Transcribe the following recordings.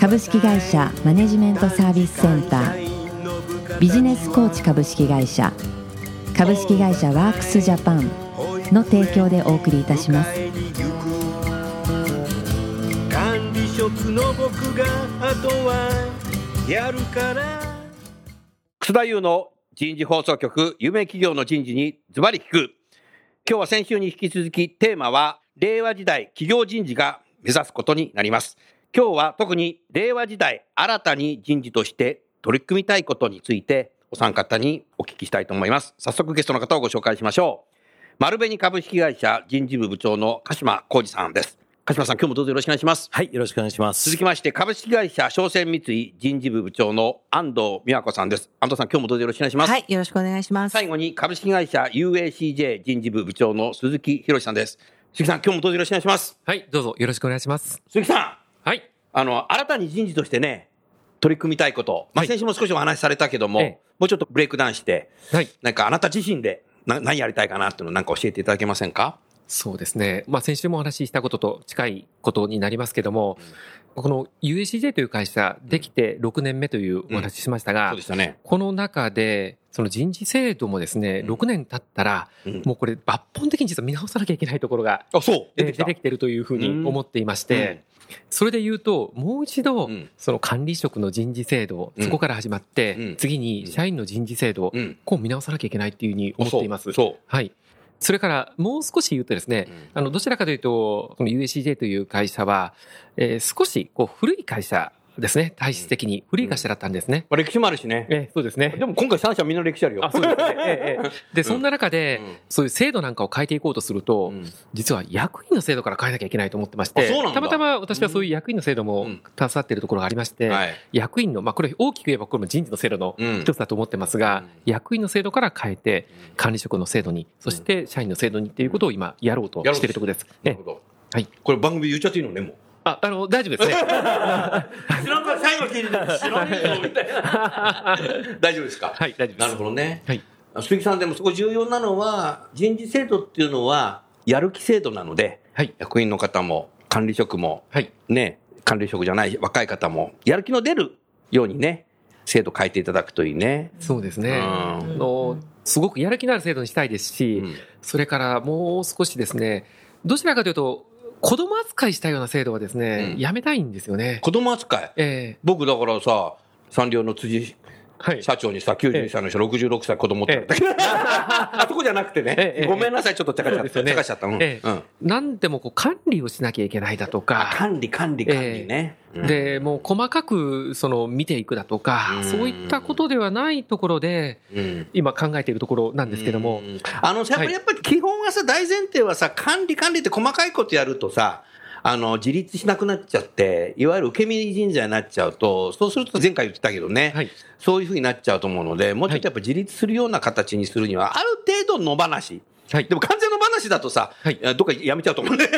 株式会社マネジメントサービスセンター。ビジネスコーチ株式会社。株式会社ワークスジャパンの提供でお送りいたします。管理職の僕があとはやるから。楠田優の人事放送局有名企業の人事にズバリ聞く。今日は先週に引き続きテーマは令和時代企業人事が目指すことになります。今日は特に令和時代新たに人事として取り組みたいことについてお三方にお聞きしたいと思います早速ゲストの方をご紹介しましょう丸紅株式会社人事部部長の鹿島浩二さんです鹿島さん今日もどうぞよろしくお願いしますはい、よろしくお願いします。続きまして株式会社商船三井人事部部長の安藤美和子さんです安藤さん今日もどうぞよろしくお願いします、はい、よろしくお願いします。最後に株式会社 UACJ 人事部部長の鈴木博さんです鈴木さん今日もどうぞよろしくお願いしますはい、どうぞよろしくお願いします。鈴木さんはい。あの新たに人事としてね取り組みたいこと、まあ、はい。先週も少しお話しされたけども、ええ。もうちょっとブレイクダウンしてはい。なんかあなた自身でな何やりたいかなっていうのをなんか教えていただけませんか？そうですね。まあ先週もお話ししたことと近いことになりますけども、この UACJ という会社できて6年目というお話ししましたが、この中で、その人事制度もですね、うん。6年経ったら、うん。もうこれ抜本的に実は見直さなきゃいけないところが出てきてるというふうに思っていまして、それで言うと、もう一度うん、その管理職の人事制度、うん。そこから始まって、うん。次に社員の人事制度、うん。こう見直さなきゃいけないっていうふうに思っています。はい。それから、もう少し言うとですね、あの、どちらかというと、この UACJ という会社は、えー少し、こう、古い会社ですね。体質的に。古い会社だったんですね。まあ歴史もあるしね。えーそうですね。でも今回3社みんな歴史あるよ。あ、そうですね。えーえー で、そんな中で、うん。そういう制度なんかを変えていこうとすると、うん。実は役員の制度から変えなきゃいけないと思ってまして、たまたま私はそういう役員の制度もうん。携わっているところがありまして、はい。役員の、まあ、これ大きく言えばこれも人事の制度のうん。一つだと思ってますが、役員の制度から変えて、管理職の制度に、そして社員の制度にっていうことを今やろうとしているところです。えなるほど。はい。これ番組言っちゃっていいのねもうあ、あの、大丈夫ですね。知らんか最後聞いてた知らねえよみたいな 大丈夫ですか？はい、大丈夫です。なるほどねはい。鈴木さんでもそこ重要なのは人事制度っていうのはやる気制度なのではい。役員の方も管理職もはい。ね管理職じゃない若い方もやる気の出るようにね制度変えていただくといいね。そうですね。うんあの、すごくやる気のある制度にしたいですし、うんそれからもう少しですね、どちらかというと、子供扱いしたような制度はですね、うんやめたいんですよね。子供扱い？ええ僕だからさ産業の辻はい。社長にさ91歳の人66歳子供って。言ったけどあそこじゃなくてね。ええごめんなさいちょっとちゃかしちゃったちゃかしちゃった。うん。ええ。うん。何でもこう管理をしなきゃいけないだとあか、管理管理管理ね。うん。で、もう細かくその見ていくだとかう、ん。そういったことではないところで、うん。今考えているところなんですけども。う、ん。あの、やっぱはい。り、やっぱり基本はさ、大前提はさ、管理管理って細かいことやるとさ、あの、自立しなくなっちゃって、いわゆる受け身人材になっちゃうと、そうすると前回言ってたけどね、はい。そういうふうになっちゃうと思うので、もうちょっとやっぱ自立するような形にするには、ある程度野放し。はいで。も完全野放しだとさ、はいどっかやめちゃうと思うんで、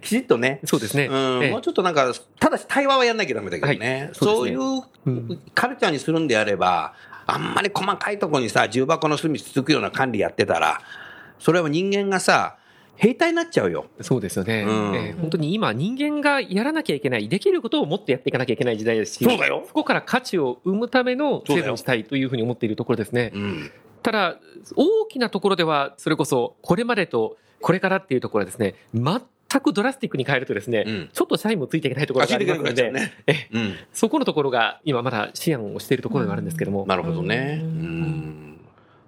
きちっとね。そうですね。うんええもうちょっとなんか、ただし対話はやんなきゃダメだけどね。はいそううですううんカルチャーにするんであれば、あんまり細かいところにさ、重箱の隅つつくような管理やってたら、それは人間がさ、兵隊になっちゃうよ。そうですよね、うんえー本当に今、人間がやらなきゃいけない、できることをもっとやっていかなきゃいけない時代ですし、そうだよそこから価値を生むための制度にしたいというふうに思っているところですね。うん。ただ、大きなところでは、それこそ、これまでとこれからっていうところはですね、全くドラスティックに変えるとですね、うんちょっと社員もついていけないところがありますので。そこのところが今まだ思案をしているところではあるんですけども、なるほどね。ううんん。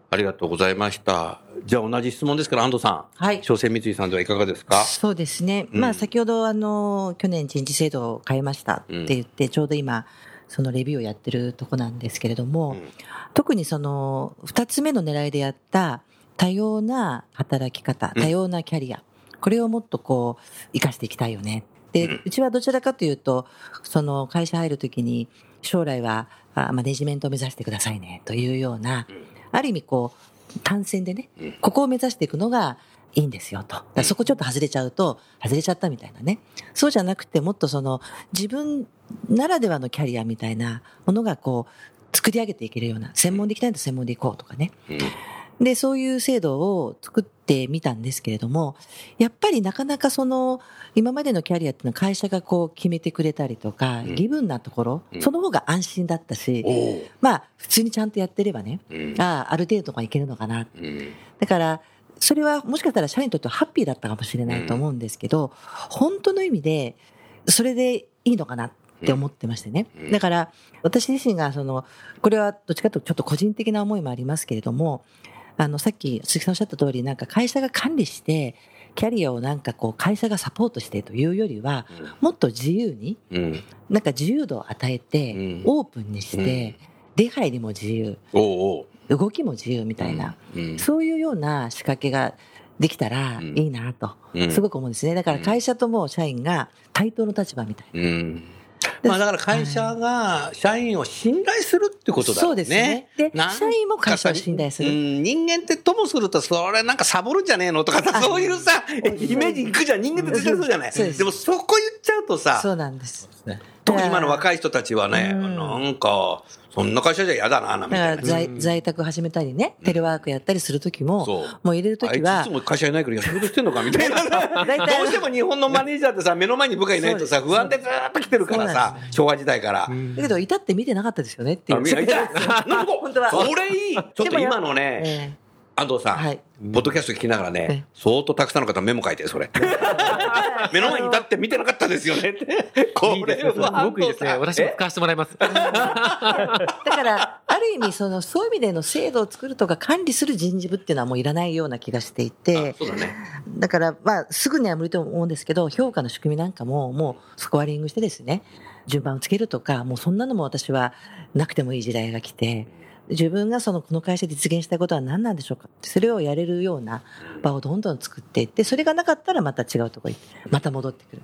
ありがとうございました。じゃあ同じ質問ですから、安藤さん。はい。商船三井さんではいかがですか？そうですね。うんまあ、先ほど、あの、去年人事制度を変えましたって言って、ちょうど今、そのレビューをやってるとこなんですけれども、うん特にその、二つ目の狙いでやった多様な働き方、うん多様なキャリア、これをもっとこう、活かしていきたいよね。で、うんうちはどちらかというと、その会社入るときに、将来はあマネジメントを目指してくださいねというような、ある意味こう、単線でね、ここを目指していくのがいいんですよと。そこちょっと外れちゃうと、外れちゃったみたいなね。そうじゃなくて、もっとその、自分ならではのキャリアみたいなものがこう、作り上げていけるような、専門でいきたいと専門でいこうとかね。で、そういう制度を作ってみたんですけれども、やっぱりなかなかその、今までのキャリアっていうのは会社がこう決めてくれたりとか、ギブンなところ、その方が安心だったし、まあ、普通にちゃんとやってればね、ああ、ある程度はいけるのかな。だから、それはもしかしたら社員にとってはハッピーだったかもしれないと思うんですけど、本当の意味で、それでいいのかなって思ってましてね。だから、私自身がその、これはどっちかというとちょっと個人的な思いもありますけれども、あの、さっき鈴木さんおっしゃった通り、なんか会社が管理して、キャリアをなんかこう会社がサポートしてというよりは、もっと自由に、うん。なんか自由度を与えてうん、オープンにして、出入りも自由。動きも自由みたいな、うん。そういうような仕掛けができたらうん。いいなと、うん。すごく思うんですね。だから会社とも社員が対等の立場みたいな。うん。まあだから会社が社員を信頼するってことだよね。そうですねで社員も会社を信頼するうん、人間ってともすると、それなんかサボるんじゃねえのとかさ、そういうさ、イメージいくじゃん。人間って絶対そうじゃない。でもそこ言っちゃうとさ、そうなんです。特に今の若い人たちはね、うんなんか、そんな会社じゃ嫌だな、みだからたいな。在在宅始めたりね、テレワークやったりするときも、もう入れるとあいつも会社いないから仕事してんのかみたいな。どうしても日本のマネージャーってさ、目の前に部下いないとさ、不安でずーっと来てるからさん、昭和時代から。だけど、いたって見てなかったですよねっていう。あ見ない。なんか本当は。それいい。ちょっと今のね、え安藤さん、はいポッドキャスト聞きながらねえ、相当たくさんの方メモ書いて、それ。目の前に立って見てなかったですよねって。こいいですね。すれはごくいいですね。私も使わせてもらいます。えだから、ある意味、その、そういう意味での制度を作るとか管理する人事部っていうのはもういらないような気がしていて、そうだね。だから、まあ、すぐには無理と思うんですけど、評価の仕組みなんかも、もうスコアリングしてですね、順番をつけるとか、もうそんなのも私はなくてもいい時代が来て、自分がその、この会社で実現したいことは何なんでしょうか？それをやれるような場をどんどん作っていって、それがなかったらまた違うところに、また戻ってくる。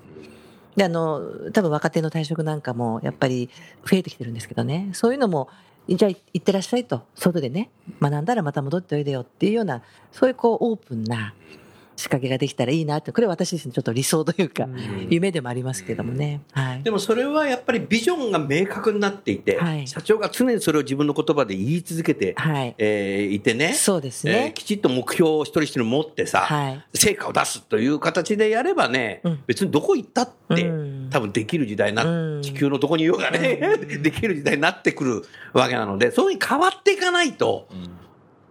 で、あの、多分若手の退職なんかも、やっぱり増えてきてるんですけどね、そういうのも、じゃあ行ってらっしゃいと、外でね、学んだらまた戻っておいでよっていうような、そういうこう、オープンな仕掛けができたらいいなって、これは私自身ちょっと理想というか、夢でもありますけどもね。はい。でもそれはやっぱりビジョンが明確になっていて、はい社長が常にそれを自分の言葉で言い続けて、はい。えーいてね。そうですえーね。きちっと目標を一人一人持ってさ、はい成果を出すという形でやればね、うん別にどこ行ったって、うん多分できる時代にな、うん地球のどこにいようがね、できる時代になってくるわけなので、そういうふうに変わっていかないと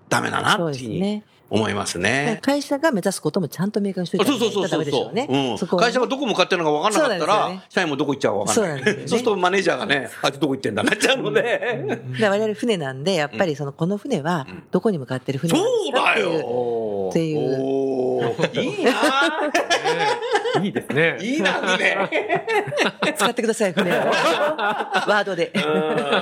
ダメだなっていうふうに。思いますね。会社が目指すこともちゃんと明確にしといてそうそうそうそうでしょうね。う会社がどこ向かってるのか分からなかったら、ね社員もどこ行っちゃうか分からない。そうそうするとマネージャーがね、あいつどこ行ってんだなっちゃうので。で我々船なんで、やっぱりその、この船はどこに向かってる船なんですかっていう。っていう。いいないいですね。いいな、船。使ってください、船を。ワードで。う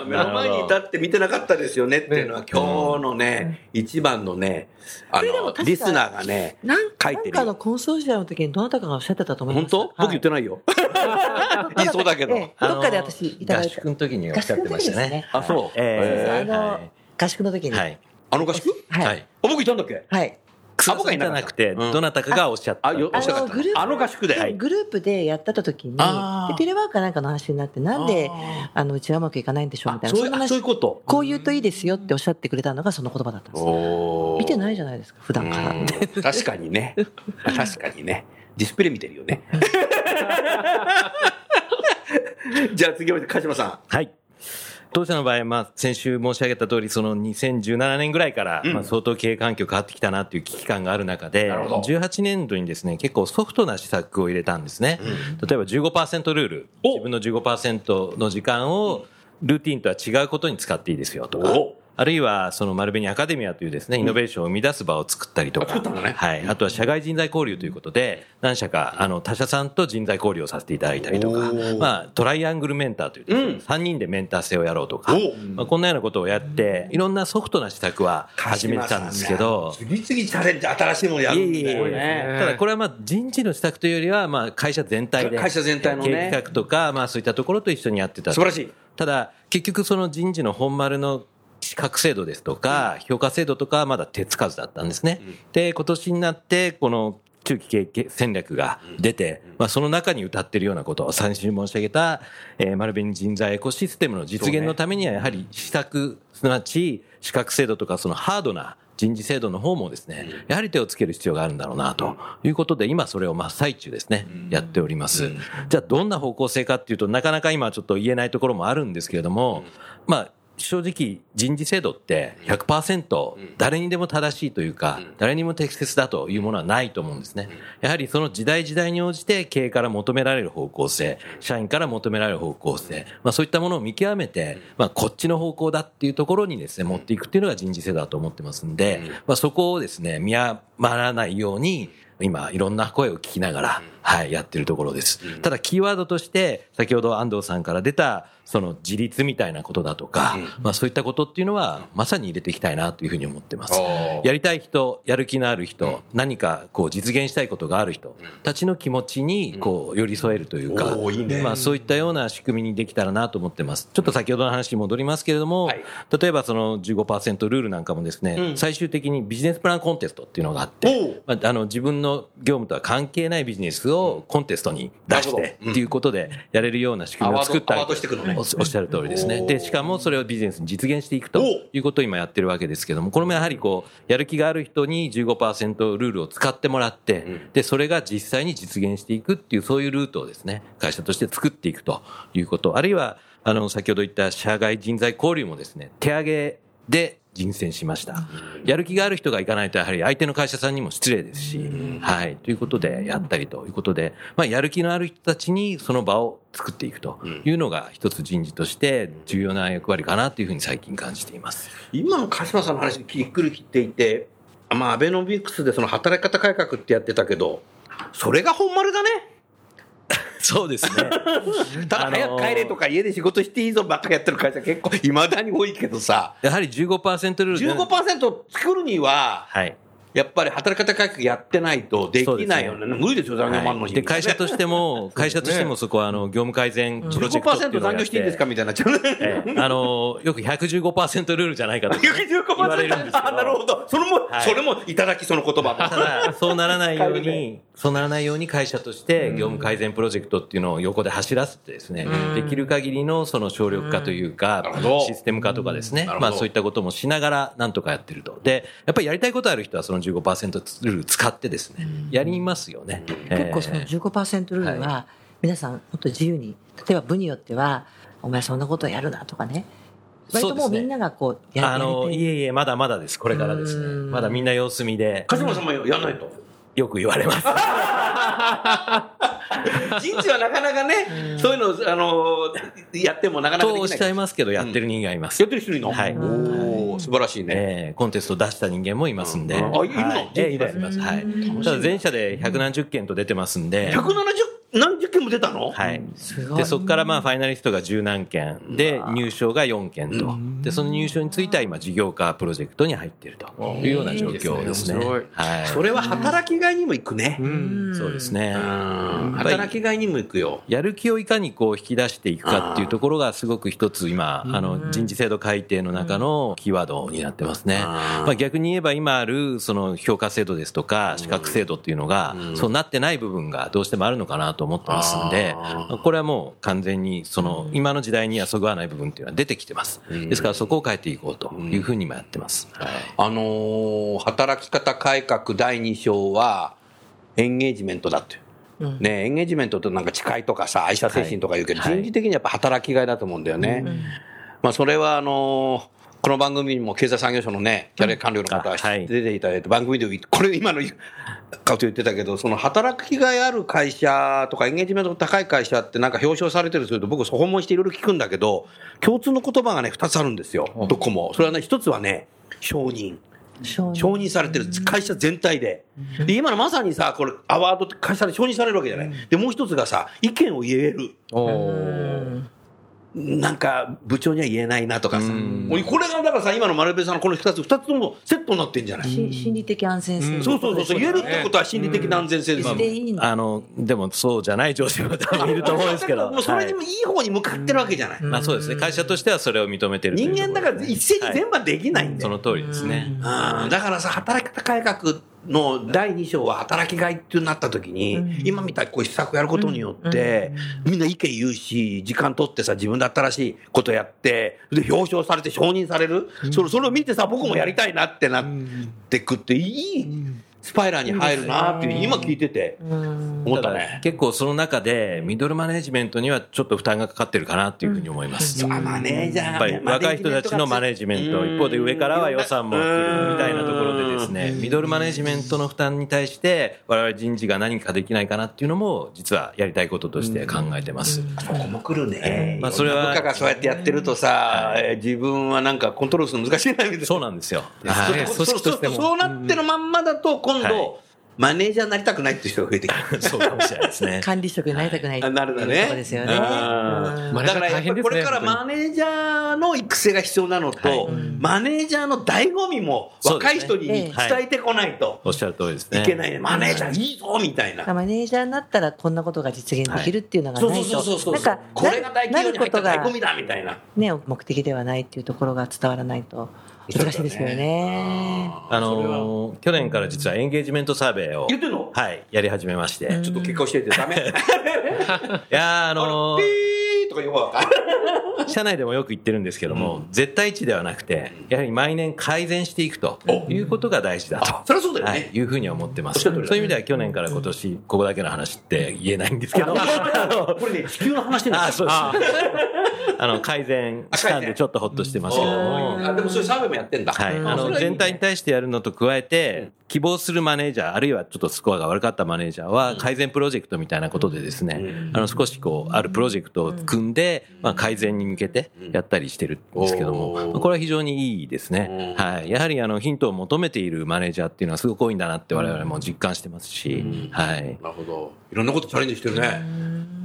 ん目の前に立って見てなかったですよねっていうのは、今日のね、一番のね、あのリスナーがね、なん書いてるなんかのコンソーシアムの時にどなたかがおっしゃってたと思います。本当？僕言ってなないよ。言いそうだけど。ええどっかで私いただ合いた。宿の時におっしゃってましたね。あ、そう。ええあのはい合宿の時に。はい。あの合宿？はい。はい。あ、僕いたんだっけ？はい。草さんじゃなくて、うんどなたかがおっしゃった。あ、よ、あおっしゃかったのグループあの合宿で。グループでやってた時に、テレワークかなんかの話になって、なんでああのうちはうまくいかないんでしょうみたいな。そういう、話そういうこと？こう言うといいですよっておっしゃってくれたのがその言葉だったんです。お見てないじゃないですか、普段から。うん確かにね。確かにね。ディスプレイ見てるよね。じゃあ次は鹿島さん。はい。当社の場合、まあ、先週申し上げた通り、その2017年ぐらいから、うんまあ、相当経営環境変わってきたなっていう危機感がある中で、なるほど18年度にですね、結構ソフトな施策を入れたんですね。例えば15%ルール。お自分の15%の時間を、ルーティンとは違うことに使っていいですよとかお。あるいは、その丸紅アカデミアというですね、イノベーションを生み出す場を作ったりとか。はい。あとは社外人材交流ということで、何社か、あの、他社さんと人材交流をさせていただいたりとかまあ、トライアングルメンターというですね、うん3人でメンター制をやろうとか、おまあ、こんなようなことをやって、いろんなソフトな施策は始めてたんですけど、次々チャレンジ、新しいものやるんいね。ただこれはまあ人事の施策というよりは、まあ会社全体で。会社全体のね経営企画とか、まあそういったところと一緒にやってた。素晴らしい。ただ、結局その人事の本丸の資格制度ですとか、評価制度とかはまだ手つかずだったんですね。で、今年になって、この中期経営戦略が出て、まあその中に歌ってるようなことを先週申し上げた、えー、丸紅人材エコシステムの実現のためにはやはり施策、すなわち資格制度とかそのハードな人事制度の方もですね、やはり手をつける必要があるんだろうなということで、今それを真っ最中ですね、やっております。じゃあどんな方向性かっていうと、なかなか今ちょっと言えないところもあるんですけれども、まあ、正直人事制度って100%誰にでも正しいというか、誰にも適切だというものはないと思うんですね。やはりその時代時代に応じて経営から求められる方向性、社員から求められる方向性、まあそういったものを見極めて、まあこっちの方向だっていうところにですね、持っていくっていうのが人事制度だと思ってますんで、まあそこをですね、見余らないように、今いろんな声を聞きながら、はい、やってるところです。ただキーワードとして、先ほど安藤さんから出た、その自立みたいなことだとか、まあそういったことっていうのは、まさに入れていきたいなというふうに思ってます。やりたい人、やる気のある人、何かこう実現したいことがある人たちの気持ちにこう寄り添えるというか、まあそういったような仕組みにできたらなと思ってます。ちょっと先ほどの話に戻りますけれども、はい。例えばその15%ルールなんかもですね、最終的にビジネスプランコンテストっていうのがあって、まあ、あの自分の業務とは関係ないビジネスをコンテストに出してっていうことでやれるような仕組みを作ったおっしゃる通りですね。で、しかもそれをビジネスに実現していくということを今やってるわけですけども、これもやはりこう、やる気がある人に15%ルールを使ってもらって、で、それが実際に実現していくっていう、そういうルートをですね、会社として作っていくということ、あるいは、あの、先ほど言った社外人材交流もですね、手上げで人選しました。やる気がある人が行かないと、やはり相手の会社さんにも失礼ですし、はい、ということでやったりということで、まあ、やる気のある人たちにその場を作っていくというのが一つ人事として重要な役割かなというふうに最近感じています。今の鹿島さんの話きっくり切っていて、まあ、アベノミクスでその働き方改革ってやってたけど、それが本丸だね。そうですね。ただあのー早く帰れとか家で仕事していいぞばっかりやってる会社結構いまだに多いけどさ、やはり15%ルールで15%作るには、はい。やっぱり働き方改革やってないとできないよね。無理ですよ、残業マンの日はいで、会社としても、会社としてもそこは、あの、業務改善プロジェクトっていう15%のをやっ残業していいんですかみたいになっちゃう。ええあの、よく115%ルールじゃないかと 言われるんですけど。あ、なるほど。それも、はいそれもいただき、その言葉たも。だ、そうならないように、そうならないように会社として業務改善プロジェクトっていうのを横で走らせてですね、できる限りのその省力化というかシステム化とかですねまあそういったこともしながらなんとかやってると。で、やっぱりやりたいことある人はその15%ルール使ってですね、やりますよね。結構そのええ15%ルールは皆さんもっと自由に例えば部によっては「お前そんなことやるな」とかね割ともうみんながこうやあの、やりたいいえいえ、まだまだです。これからですね。まだみんな様子見で、鹿島さんもやんないと。よく言われます。人事はなかなかね、そういうの、あの、やってもなかなかとおっしゃできない。いますけど、やってる人間がいますやっ。てる人いるの？はい素晴らしいね。えーコンテスト出した人間もいますんで。うんあいるの？はいえーいます、います。はい。ただ全社で百何十件と出てますんで、170何十件も出たの？はい。すごい。で、そこからまあ、ファイナリストが十何件。で、入賞が4件と。で、その入賞については今、事業化プロジェクトに入っていると。いうような状況ですね。いいですね。面白いはい。それは働きがいにも行くね。うん。そうですね。働きがいにも行くよ。やる気をいかにこう引き出していくかっていうところがすごく一つ今、あの人事制度改定の中のキーワードになってますね。まあ逆に言えば今あるその評価制度ですとか資格制度っていうのがそうなってない部分がどうしてもあるのかなと思ってますんで、これはもう完全にその今の時代にはそぐわない部分っていうのは出てきてます。ですからそこを変えていこうというふうに今やってます。はい。あのー働き方改革第2章は、エンゲージメントだって。ね、エンゲージメントってなんか誓いとかさ、愛社精神とか言うけど、はい人事的にやっぱ働きがいだと思うんだよね。まあ、それはあのーこの番組にも経済産業省のね、キャリア官僚の方が出ていただいて、番組でこれ今のかと言ってたけど、その働きがいある会社とかエンゲージメントの高い会社ってなんか表彰されてるとすると僕訪問していろいろ聞くんだけど、共通の言葉がね、二つあるんですよ。どこも。それはね、一つはね、承認。承認承認されてる会社全体で。で、今のまさにさ、これ、アワードって会社で承認されるわけじゃない。で、もう一つがさ、意見を言える。なんか部長には言えないなとかさ。うん俺これがだからさ、今の丸部さんのこの二つ、二つともセットになってんじゃない、し心理的安全性、そうそうそうそう、言えるってことは心理的な安全性ですよ。でいいんだあの、でもそうじゃない上司も多分いると思うんですけど。もうそれにもいい方に向かってるわけじゃない。まあそうですね。会社としてはそれを認めてる人間だから一斉に全部はできないんだよ。その通りですね。うんだからさ、働き方改革の第2章は働きがいってなった時に、今みたいにこう施策やることによって、みんな意見言うし、時間取ってさ、自分だったらしいことやって、で、表彰されて承認される、それそれを見てさ、僕もやりたいなってなってくって、いいスパイラーに入るなっていう、今聞いてて、思ったね。結構その中でミドルマネジメントにはちょっと負担がかかってるかなっていうふうに思います。あマネージャーやっぱり若い人たちのマネジメント、うん一方で上からは予算も来るみたいなところでですね、ミドルマネジメントの負担に対して、我々人事が何かできないかなっていうのも、実はやりたいこととして考えてます。そこも来るね。まあそれは部下がそうやってやってるとさ、えー自分はなんかコントロールするの難しいなみたいな。そうなんですよ。ははいいそう組織としてもそうそうなってるまんまだと、今はい度、マネージャーになりたくないっていう人が増えてくる。そうかもしれないですね。管理職になりたくないあなるだね。とこですよね。だからやっぱりこれからマネージャーの育成が必要なのと、はいマネージャーの醍醐味も若い人に伝えてこないとおっしゃる通りですね。いけないね。マネージャーいいぞみたいな。マネージャーになったらこんなことが実現できるっていうのがそうないと、そうそうそう。なんかこれが大企業に入った醍醐味だみたいな。ね、目的ではないっていうところが伝わらないと難しいですよね。あのー去年から実はエンゲージメントサーベイを、言ってんの？はい、やり始めまして。いちょっと結果教えてダメ。やーあのピーーとか言うわ。社内でもよく言ってるんですけども、絶対値ではなくて、やはり毎年改善していくということが大事だと。あそりゃそうだよねはい、いうふうには思ってます。そういう意味では去年から今年、ここだけの話って言えないんですけど、あ これね、地球の話してるの、あ、そうです。あ あの、改善したんでちょっとほっとしてますけども、あでもそういうサーベイもやってんだ。はい。うんあの、全体に対してやるのと加えて、希望するマネージャー、あるいはちょっとスコアが悪かったマネージャーは、改善プロジェクトみたいなことでですね、あの、少しこう、あるプロジェクトを組んで、まあ、改善に向けてやったりしてるんですけども、これは非常にいいですね。はい。やはり、あの、ヒントを求めているマネージャーっていうのはすごく多いんだなって我々も実感してますし、はい。なるほど。いろんなことチャレンジしてるね。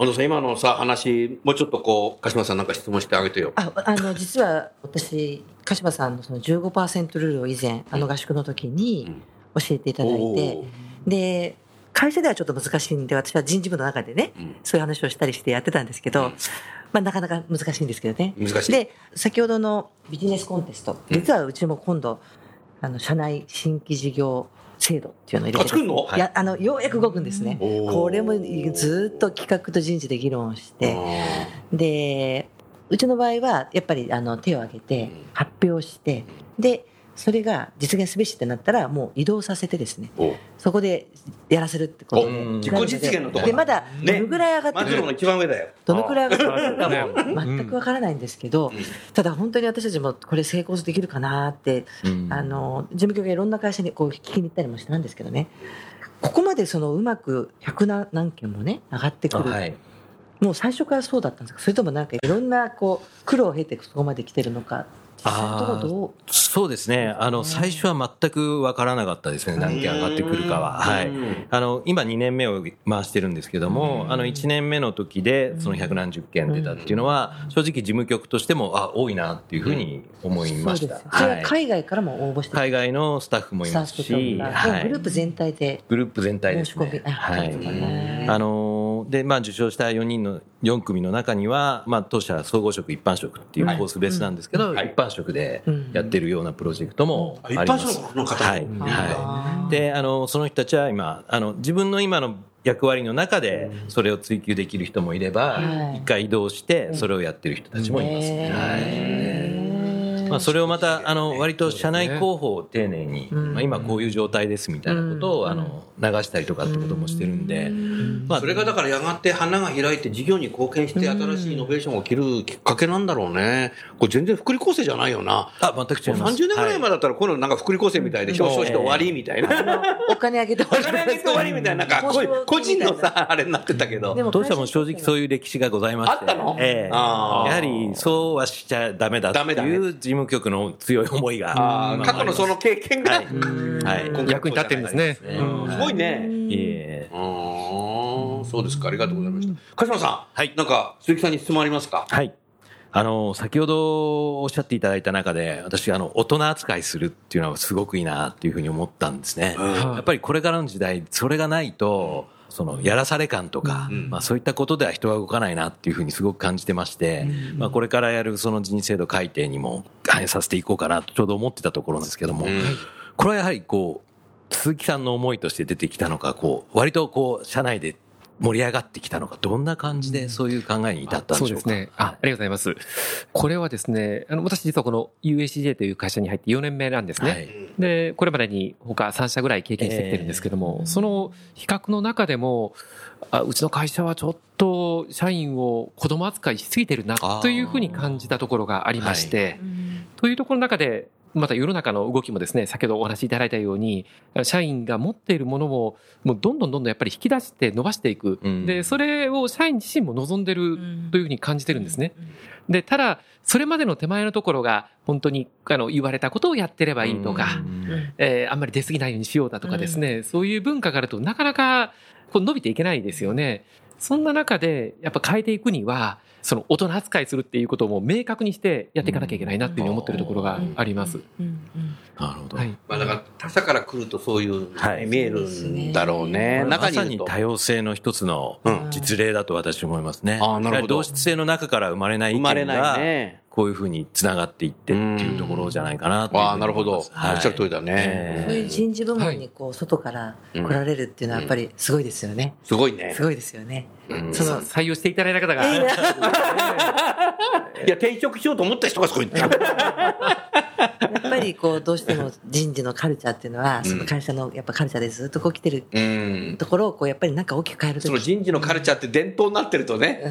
安藤さん、今のさ、話、もうちょっとこう、鹿島さんなんか質問してあげてよ。ああの実は私鹿島さんのその15%ルールを以前あの合宿の時に教えていただいて、おー。で会社ではちょっと難しいんで私は人事部の中でね、うん。そういう話をしたりしてやってたんですけど、うん。まあ、なかなか難しいんですけどね。難しい。で先ほどのビジネスコンテスト実はうちも今度あの社内新規事業制度っていうのを入れてあ作るの？い。やあのようやく動くんですね。これもずっと企画と人事で議論をして、でうちの場合はやっぱりあの手を挙げて発表してでそれが実現すべしってなったらもう移動させてですねお。そこでやらせるってことでお。自己実現のとこでまだどねのぐらい上がってくるマジロの一番上だよ。どのくらい上がってくるかねも全くわからないんですけど、ただ本当に私たちもこれ成功できるかなって、うん。あの事務局がいろんな会社にこう聞きに行ったりもしたんですけどね。ここまでそのうまく100何何件もね上がってくる、はい。もう最初からそうだったんですかそれともなんかいろんなこう苦労を経てそこまで来てるのか実際のところどう？そうですね。あの、最初は全くわからなかったですね。何件上がってくるかは。はい。あの、今2年目を回してるんですけども、あの、1年目の時で、その100何十件出たっていうのは、正直事務局としても、あ、多いなっていうふうに思いました。は。はい。海外からも応募して海外のスタッフもいますし、グループ全体で。グループ全体ですね。申し込み。あはい。あのーで、まあ、受賞した4人の、4組の中には、まあ、当社総合職、一般職っていうコースベースなんですけど、はい一般職でやってるようなプロジェクトもあります。うん一般職の方もはい。うんはい。で、あの、その人たちは今、あの、自分の今の役割の中で、それを追求できる人もいればは、い一回移動して、それをやってる人たちもいます。はい。まあ、それをまた、あの、割と社内広報を丁寧に、まあ、今こういう状態ですみたいなことを、あの、流したりとかってこともしてるんで、まあそれがだからやがて花が開いて事業に貢献して新しいイノベーションが起きるきっかけなんだろうね。これ全然福利厚生じゃないよな。あ、全く違います。30年ぐらい前はだったらこういうのなんか福利厚生みたいで表彰して終わりみたいな。お金あげてお金あげて終わりみたいな、なんかこういう個人のさ、あれになってたけど。でも当社も正直そういう歴史がございまして。あったの？えやはり、そうはしちゃダメだってダメだねいう事務局の強い思いが。過去のその経験が、はい。はい。役に立ってるんですね。ねうんすごいね。いえうーんそうですか。ありがとうございました。鹿島さん。はいなんか、鈴木さんに質問ありますか？はい。あの、先ほどおっしゃっていただいた中で、私、あの、大人扱いするっていうのはすごくいいなっていうふうに思ったんですね。やっぱりこれからの時代、それがないと、その、やらされ感とか、まあそういったことでは人は動かないなっていうふうにすごく感じてまして、まあこれからやるその人制度改定にも反映させていこうかなとちょうど思ってたところなんですけども、これはやはりこう、鈴木さんの思いとして出てきたのか、こう、割とこう、社内で盛り上がってきたのか、どんな感じでそういう考えに至ったんでしょうか？そうですね。あありがとうございます。これはですね、あの、私実はこの UACJ という会社に入って4年目なんですね。はいで、これまでに他3社ぐらい経験してきてるんですけども、その比較の中でも、あうちの会社はちょっと社員を子供扱いしすぎてるなというふうに感じたところがありまして、というところの中で、また世の中の動きもですね、先ほどお話しいただいたように、社員が持っているものを、もうどんどんどんどんやっぱり引き出して伸ばしていく。うんで、それを社員自身も望んでるというふうに感じてるんですね。で、ただ、それまでの手前のところが、本当に、あの、言われたことをやってればいいとか、えーあんまり出過ぎないようにしようだとかですね、そういう文化があるとなかなかこう伸びていけないですよね。そんな中で、やっぱ変えていくには、その大人扱いするっていうことをもう明確にしてやっていかなきゃいけないなっていうふうに思ってるところがあります。なるほど。はい。まあだから、他者から来るとそういう、はい見えるんだろうね。まさ中に多様性の一つのうん実例だと私は思いますね。あーなるほど同質性の中から生まれない意見生まれないが、ね。こういうふうに繋がっていってっていうところじゃないかなとああ、なるほど。おっ思いますしゃる通りだね。えそういう人事部門にこう外から来られるっていうのはやっぱりすごいですよね。すごいねす。ごいですよね。うんその採用していただいた方が、いいないや、転職しようと思った人がそこに。やっぱりこうどうしても人事のカルチャーっていうのはその会社のやっぱカルチャーでずっとこう来てるうん。ところをこうやっぱりなんか大きく変えるとその人事のカルチャーって伝統になってるとね。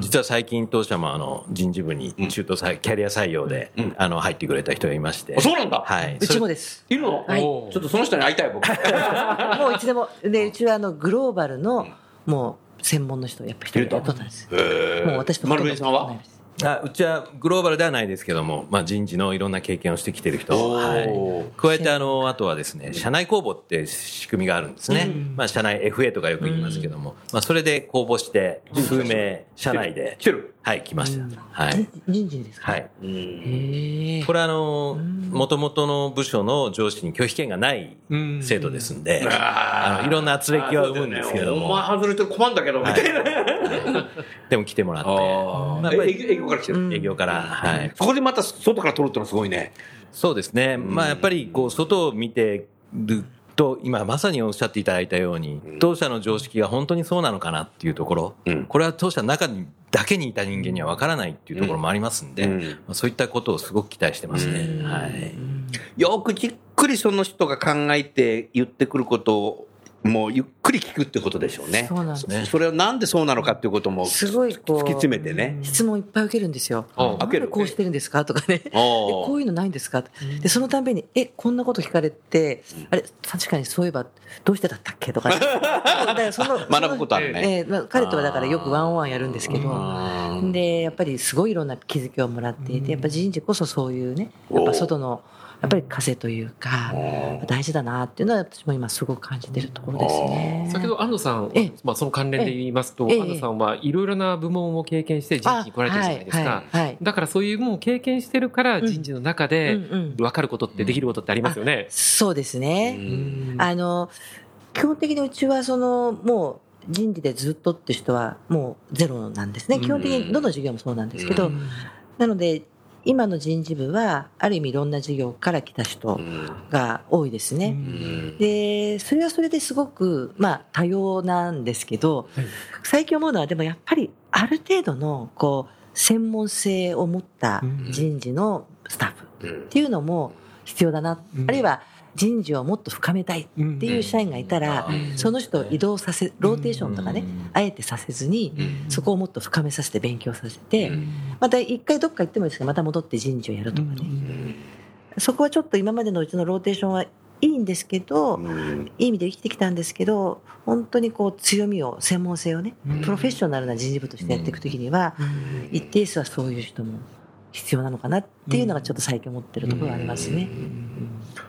実は最近当社もあの人事部に中途採キャリア採用で、うんあの入ってくれた人がいまして。あそうなんだ。はい。うちもでです。いるの？はいちょっとその人に会いたい、僕。もういつでもでうちはあのグローバルのもう専門の人をやっぱ一人雇ったんです。へもう私と丸紅さんは？あうちはグローバルではないですけども、まあ、人事のいろんな経験をしてきてる人、おはい。ー、加えてあのあとはですね社内公募って仕組みがあるんですね、まあ、社内 FA とかよく言いますけども、まあ、それで公募して数名社内で。はい来ました、はい、人事ですか？はい。これはあの元々の部署の上司に拒否権がない制度ですんで、あのいろんな圧力は生むんですけれどおも、前外れて困るんだけど、みたいな。でも来てもらって。まあ業から来てる。営業から、はい、そこでまた外から取るってのはすごいね。そうですね。まあやっぱりこう外を見てると、今まさにおっしゃっていただいたように、当社の常識が本当にそうなのかなっていうところ、うんこれは当社の中にだけにいた人間には分からないっていうところもありますんで、うんまあ、そういったことをすごく期待してますね。はい。よくじっくりその人が考えて言ってくることを、もうゆっくり聞くってことでしょうね。そうなんです。ねそれはなんでそうなのかっていうこともすごいこう突き詰めてね。質問いっぱい受けるんですよ。あなん。でこうしてるんですか？とかね。こういうのないんですか？で、そのたんびに、え、こんなこと聞かれて、あれ、確かにそういえば、どうしてだったっけ？とか、ね、だからその学ぶことあるね。えーまあ彼とはだからよくワンオンワンやるんですけど、あで、やっぱりすごいいろんな気づきをもらっていて、やっぱ人事こそそういうね、やっぱ外の、やっぱり風というか、大事だなっていうのは私も今すごく感じてるところですね。先ほど安藤さんええ、まあ、その関連で言いますと、ええ安藤さんはいろいろな部門を経験して人事に来られてるじゃないですか。はいはいはいだからそういうものを経験してるから人事の中でうんうん分かることってできることってありますよね。そうですね。うんあの、基本的にうちはその、もう人事でずっとって人はもうゼロなんですね。基本的にどの事業もそうなんですけど、なので、今の人事部は、ある意味いろんな事業から来た人が多いですね。で、それはそれですごく、まあ、多様なんですけど、最近思うのは、でもやっぱり、ある程度の、こう、専門性を持った人事のスタッフっていうのも必要だな。あるいは、人事をもっと深めたいっていう社員がいたら、その人を移動させ、ローテーションとかね、あえてさせずに、そこをもっと深めさせて勉強させて、また一回どっか行ってもいいですけど、また戻って人事をやるとかね。そこはちょっと今までのうちのローテーションはいいんですけど、いい意味で生きてきたんですけど、本当にこう強みを、専門性をね、プロフェッショナルな人事部としてやっていくときには、一定数はそういう人も必要なのかなっていうのがちょっと最近思ってるところがありますね。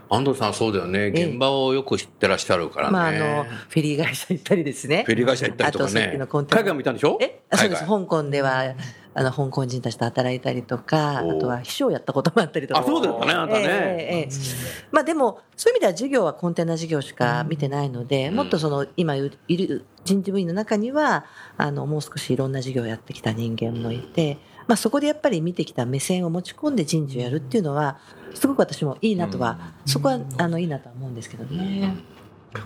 安藤さんそうだよね。え現場をよく知ってらっしゃるからね。まあ、あの、フェリー会社行ったりですね。フェリー会社行ったりとかあとさっね海外も行ったんでしょ？え？あそうです。香港では、あの、香港人たちと働いたりとか、あとは秘書をやったこともあったりとか。あそうだったねあんたねええええええまあでも、そういう意味では授業はコンテナ事業しか見てないので、うんもっとその、今いる人事部員の中には、あの、もう少しいろんな事業をやってきた人間もいて、まあそこでやっぱり見てきた目線を持ち込んで人事をやるっていうのは、すごく私もいいなとは、そこは、あの、いいなとは思うんですけどね。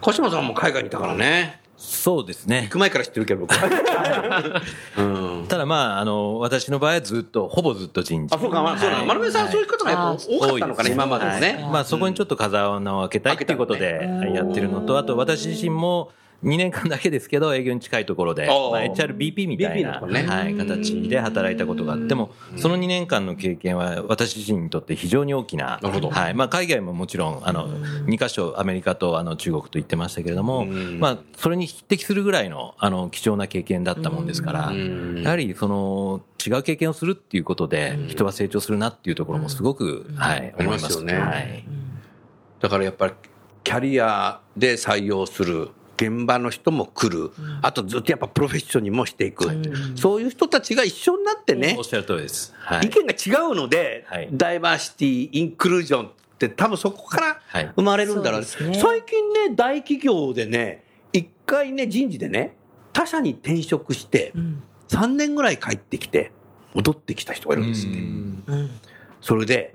鹿島さんも海外にいたからね。そうですね行。く前から知ってるけど、僕は。うん。ただまあ、あの、私の場合はずっと、ほぼずっと人事。あ、そうか、まあ、そうだ。はい丸目さん、そういう方がやっぱ多かったのかな、今までもはいね。まあそこにちょっと風穴を開けたいっていうことでうんやってるのと、あと私自身も2年間だけですけど営業に近いところで、まあ、HRBP みたいな、はい、形で働いたことがあっても、その2年間の経験は私自身にとって非常に大きな、はい、まあ海外ももちろん、あの、2カ所アメリカとあの中国と行ってましたけれども、うん。まあそれに匹敵するぐらいのあの貴重な経験だったもんですから、うん。やはりその違う経験をするっていうことで人は成長するなっていうところもすごく、はい、あり思いますよね。はい。だからやっぱり、キャリアで採用する。現場の人も来る。あとずっとやっぱプロフェッションにもしていく。そういう人たちが一緒になってねおっ、しゃる通りです。はい。意見が違うので、はいダイバーシティ、インクルージョンって多分そこからはい生まれるんだろうね。そうですね最近ね、大企業でね、一回ね、人事でね、他社に転職して、うん。3年ぐらい帰ってきて、戻ってきた人がいるんですって。うん。それで、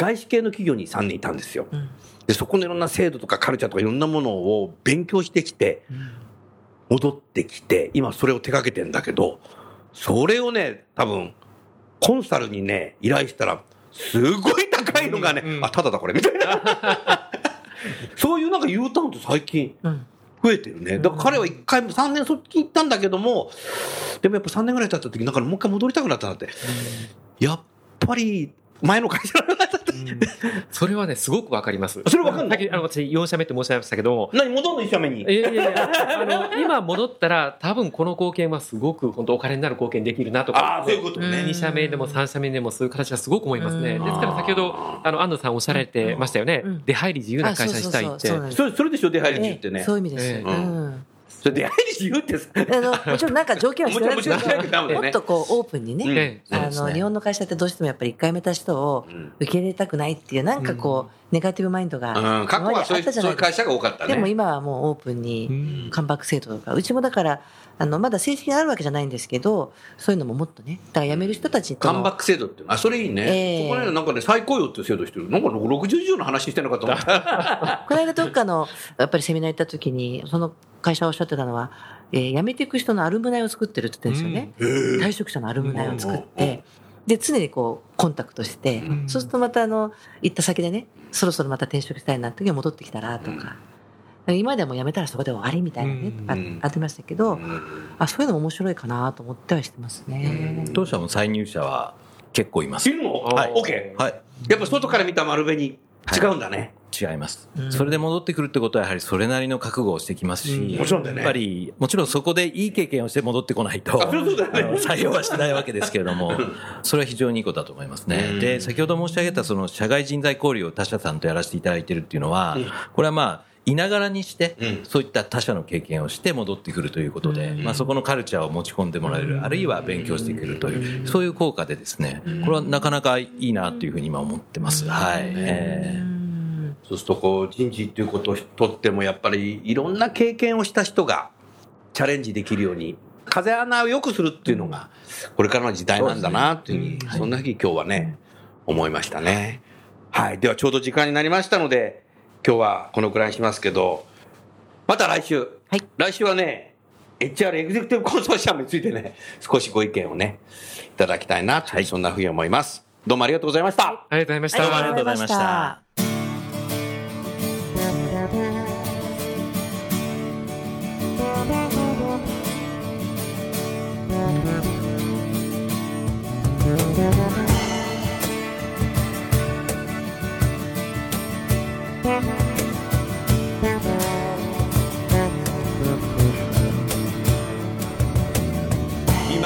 外資系の企業に3年いたんですよ。うん。で、そこのいろんな制度とかカルチャーとかいろんなものを勉強してきて、戻ってきて、今それを手掛けてんだけど、それをね、多分、コンサルにね、依頼したら、すごい高いのがね、うんうんあ、ただだこれ、みたいな。そういうなんか U ターンって最近うん。増えてるね。だから彼は一回も3年そっち行ったんだけども、でもやっぱ3年ぐらい経った時、なんかもう一回戻りたくなったなって。やっぱり、前の会社の方それはね、すごくわかります。それわかんの？さっき、あの、私、4社目って申し上げましたけど。も、何戻んの一社目に？い。やいやいや、あの、今戻ったら、多分この貢献はすごく、本当お金になる貢献できるなとか。ああ、そういうことね。2社目でも3社目でもそういう形はすごく思いますね。うん。ですから先ほど、あの、安藤さんおっしゃられてましたよね。うん。出入り自由な会社にしたいって。それでしょ、出入り自由ってね。そういう意味です。それ出入り自由ってさ、あの、もちろんなんか条件は必要ですもちろんもちろんダメだけど、もっとこうオープンにね、ええあの、日本の会社ってどうしてもやっぱり1回目た人をうん。受け入れたくないっていう、なんかこう、ネガティブマインドが、うん、過去はそういう会社が多かったね。でも今はもうオープンに、カンバック制度とか、うちもだから、あの、まだ正式にあるわけじゃないんですけど、そういうのももっとね、だから辞める人たちとのカンバック制度ってあ、それいいね。ええそこね、なんかね、再雇用っていう制度してる。なんか60以上の話してなかった。この間どっかの、やっぱりセミナー行った時に、その会社がおっしゃってたのは、えー辞めていく人のアルムナイを作ってるって言ってるんですよね。退職者のアルムナイを作って、で、常にこう、コンタクトして、そうするとまたあの、行った先でね、そろそろまた転職したいなって時に戻ってきたらとか、今ではもう辞めたらそこで終わりみたいなね、うんあってましたけど、うんあ、そういうのも面白いかなと思ってはしてますね。当社も再入社は結構いますい。るの？はいオッケはい。ー。やっぱ外から見た丸紅違うんだね。違いますうん。それで戻ってくるってことはやはりそれなりの覚悟をしてきますし、うんもちろんだよねやっぱり、もちろんそこでいい経験をして戻ってこないと、採用はしないわけですけれども、それは非常にいいことだと思いますね。で、先ほど申し上げたその社外人材交流を他社さんとやらせていただいているっていうのは、これはまあ、いながらにしてうん、そういった他社の経験をして戻ってくるということで、まあそこのカルチャーを持ち込んでもらえる、あるいは勉強してくるという、そういう効果でですね、これはなかなかいいなというふうに今思ってます。はい。えーそうするとこう人事っていうことをとってもやっぱりいろんな経験をした人がチャレンジできるように風穴を良くするっていうのがこれからの時代なんだなっていうふうにそんなふうに今日はね思いましたね。はい。ではちょうど時間になりましたので今日はこのくらいにしますけどまた来週、はい来週はね HR エグゼクティブコンソーシアムについてね少しご意見をねいただきたいなと、そんなふうに思います。どうもありがとうございました。ありがとうございました。どうもありがとうございました。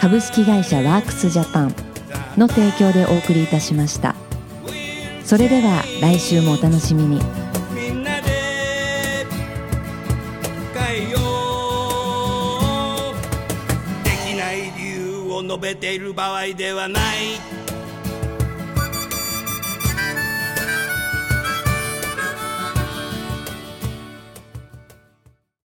株式会社ワークスジャパンの提供でお送りいたしました。それでは来週もお楽しみに。みんなで変えよう。できない理由を述べている場合ではない。